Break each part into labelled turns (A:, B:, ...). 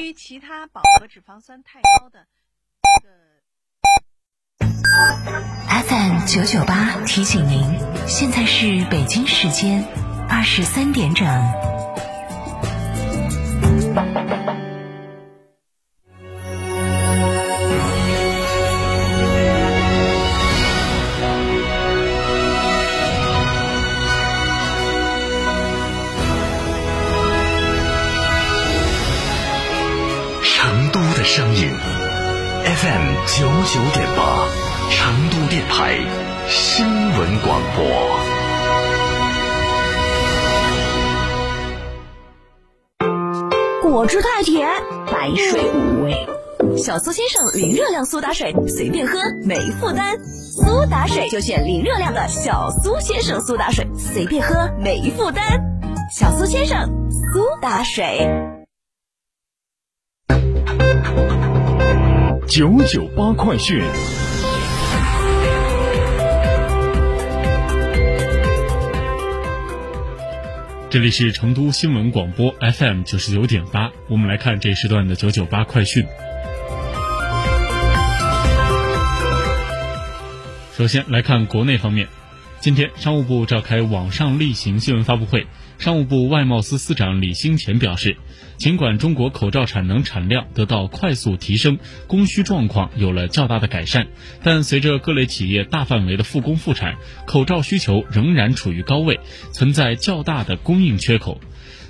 A: 于其他饱和脂肪酸太高的
B: ，FM 九九八提醒您，现在是北京时间二十三点整。
C: ，FM 九九点八，成都电台新闻广播。
D: 果汁太甜，白水无味。小苏先生零热量苏打水，随便喝没负担。苏打水就选零热量的小苏先生苏打水，随便喝没负担。小苏先生苏打水。
C: 九九八快讯。
E: 这里是成都新闻广播 FM 九十九点八，我们来看这时段的九九八快讯。首先来看国内方面，今天商务部召开网上例行新闻发布会，商务部外贸司司长李兴前表示，尽管中国口罩产能产量得到快速提升，供需状况有了较大的改善，但随着各类企业大范围的复工复产，口罩需求仍然处于高位，存在较大的供应缺口。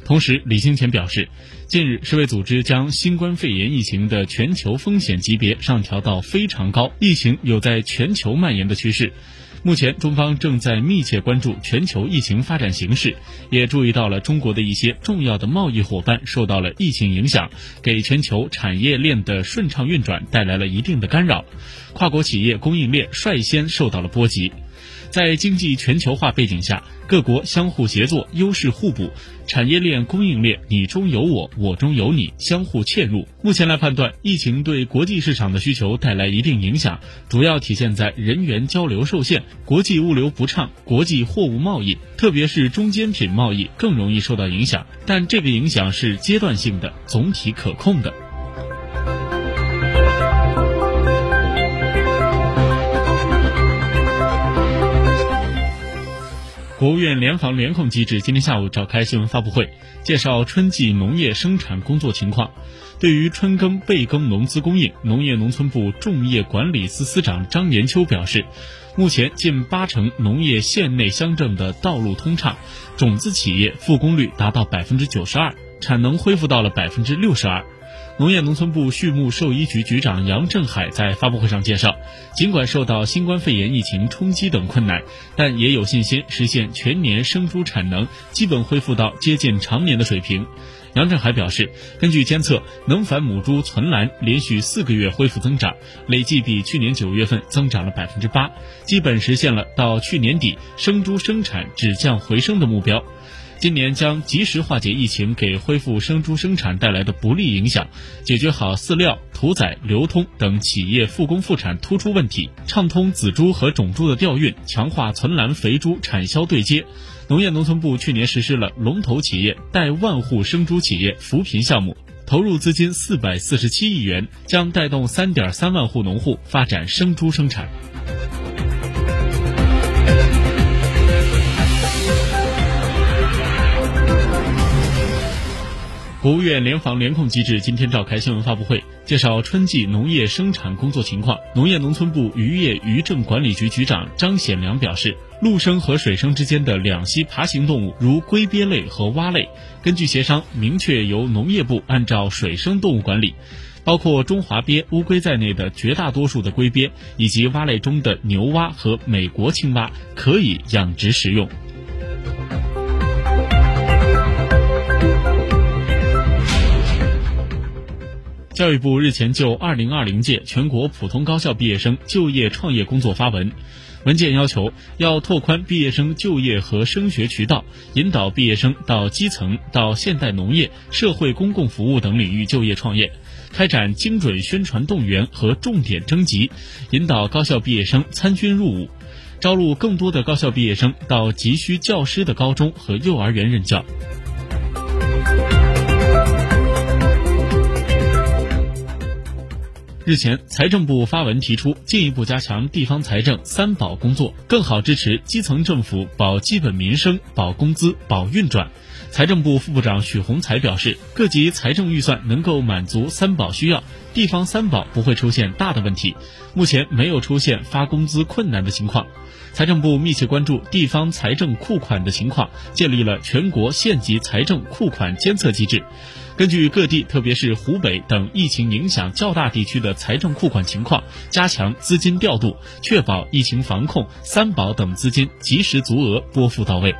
E: 同时，李兴前表示，近日世卫组织将新冠肺炎疫情的全球风险级别上调到非常高，疫情有在全球蔓延的趋势。目前，中方正在密切关注全球疫情发展形势，也注意到了中国的一些重要的贸易伙伴受到了疫情影响，给全球产业链的顺畅运转带来了一定的干扰，跨国企业供应链率先受到了波及。在经济全球化背景下，各国相互协作、优势互补，产业链、供应链你中有我，我中有你，相互嵌入。目前来判断，疫情对国际市场的需求带来一定影响，主要体现在人员交流受限、国际物流不畅、国际货物贸易，特别是中间品贸易更容易受到影响。但这个影响是阶段性的，总体可控的。国务院联防联控机制今天下午召开新闻发布会，介绍春季农业生产工作情况。对于春耕备耕农资供应，农业农村部种业管理司司长张延秋表示，目前近八成农业县内乡镇的道路通畅，种子企业复工率达到百分之九十二，产能恢复到了百分之六十二。农业农村部畜牧兽医局局长杨振海在发布会上介绍，尽管受到新冠肺炎疫情冲击等困难，但也有信心实现全年生猪产能基本恢复到接近常年的水平。杨振海表示，根据监测，能繁母猪存栏连续四个月恢复增长，累计比去年九月份增长了百分之八，基本实现了到去年底生猪生产止降回升的目标。今年将及时化解疫情给恢复生猪生产带来的不利影响，解决好饲料、屠宰、流通等企业复工复产突出问题，畅通仔猪和种猪的调运，强化存栏肥猪产销对接。农业农村部去年实施了龙头企业带万户生猪企业扶贫项目，投入资金四百四十七亿元，将带动三点三万户农户发展生猪生产。国务院联防联控机制今天召开新闻发布会，介绍春季农业生产工作情况。农业农村部渔业渔政管理局局长张显良表示，陆生和水生之间的两栖爬行动物，如龟鳖类和蛙类，根据协商，明确由农业部按照水生动物管理，包括中华鳖、乌龟在内的绝大多数的龟鳖，以及蛙类中的牛蛙和美国青蛙，可以养殖食用。教育部日前就二零二零届全国普通高校毕业生就业创业工作发文，文件要求要拓宽毕业生就业和升学渠道，引导毕业生到基层、到现代农业、社会公共服务等领域就业创业，开展精准宣传动员和重点征集，引导高校毕业生参军入伍，招录更多的高校毕业生到急需教师的高中和幼儿园任教。日前，财政部发文提出，进一步加强地方财政“三保”工作，更好支持基层政府保基本民生、保工资、保运转。财政部副部长许宏才表示，各级财政预算能够满足“三保”需要，地方“三保”不会出现大的问题，目前没有出现发工资困难的情况。财政部密切关注地方财政库款的情况，建立了全国县级财政库款监测机制。根据各地，特别是湖北等疫情影响较大地区的财政库款情况，加强资金调度，确保疫情防控、三保等资金及时足额拨付到位。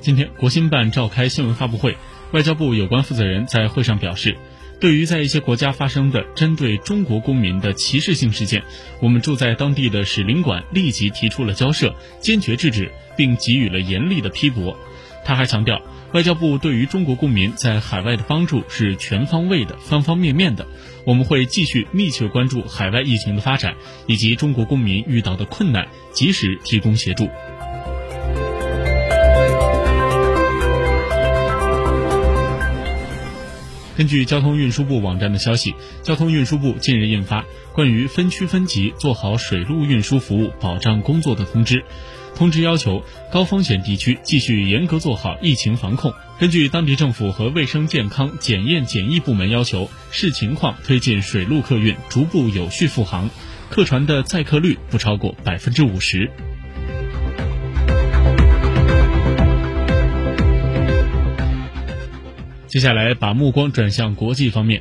E: 今天，国新办召开新闻发布会，外交部有关负责人在会上表示。对于在一些国家发生的针对中国公民的歧视性事件，我们驻在当地的使领馆立即提出了交涉，坚决制止，并给予了严厉的批驳。他还强调，外交部对于中国公民在海外的帮助是全方位的、方方面面的。我们会继续密切关注海外疫情的发展以及中国公民遇到的困难，及时提供协助。根据交通运输部网站的消息，交通运输部近日印发关于分区分级做好水路运输服务保障工作的通知。通知要求，高风险地区继续严格做好疫情防控，根据当地政府和卫生健康检验检疫部门要求，视情况推进水路客运逐步有序复航，客船的载客率不超过百分之五十。接下来把目光转向国际方面。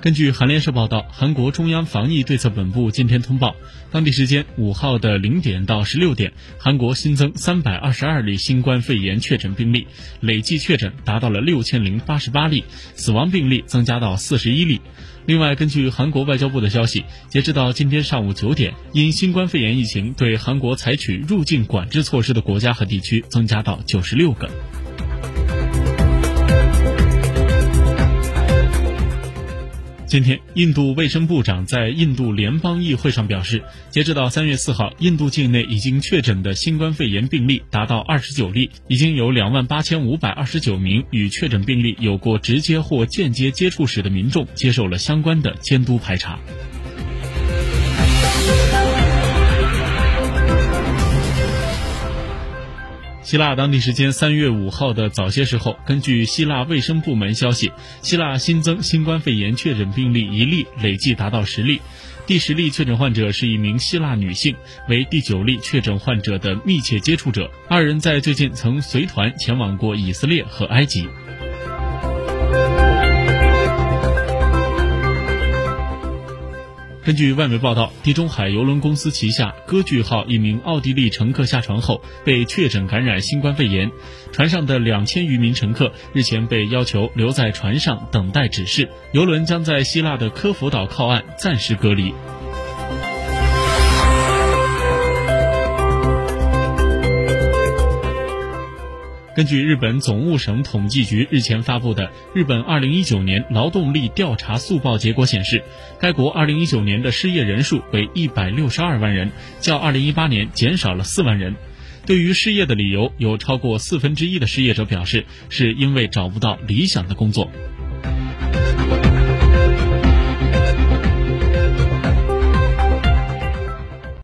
E: 根据韩联社报道，韩国中央防疫对策本部今天通报，当地时间五号的零点到十六点，韩国新增三百二十二例新冠肺炎确诊病例，累计确诊达到了六千零八十八例，死亡病例增加到四十一例。另外，根据韩国外交部的消息，截止到今天上午九点，因新冠肺炎疫情对韩国采取入境管制措施的国家和地区增加到九十六个。今天，印度卫生部长在印度联邦议会上表示，截止到三月四号，印度境内已经确诊的新冠肺炎病例达到二十九例，已经有两万八千五百二十九名与确诊病例有过直接或间接接触史的民众接受了相关的监督排查。希腊当地时间三月五号的早些时候，根据希腊卫生部门消息，希腊新增新冠肺炎确诊病例一例，累计达到十例。第十例确诊患者是一名希腊女性，为第九例确诊患者的密切接触者。二人在最近曾随团前往过以色列和埃及。根据外媒报道，地中海邮轮公司旗下“歌剧号”一名奥地利乘客下船后被确诊感染新冠肺炎，船上的两千余名乘客日前被要求留在船上等待指示，邮轮将在希腊的科孚岛靠岸暂时隔离。根据日本总务省统计局日前发布的日本2019年劳动力调查速报结果显示，该国2019年的失业人数为162万人，较2018年减少了4万人。对于失业的理由，有超过四分之一的失业者表示是因为找不到理想的工作。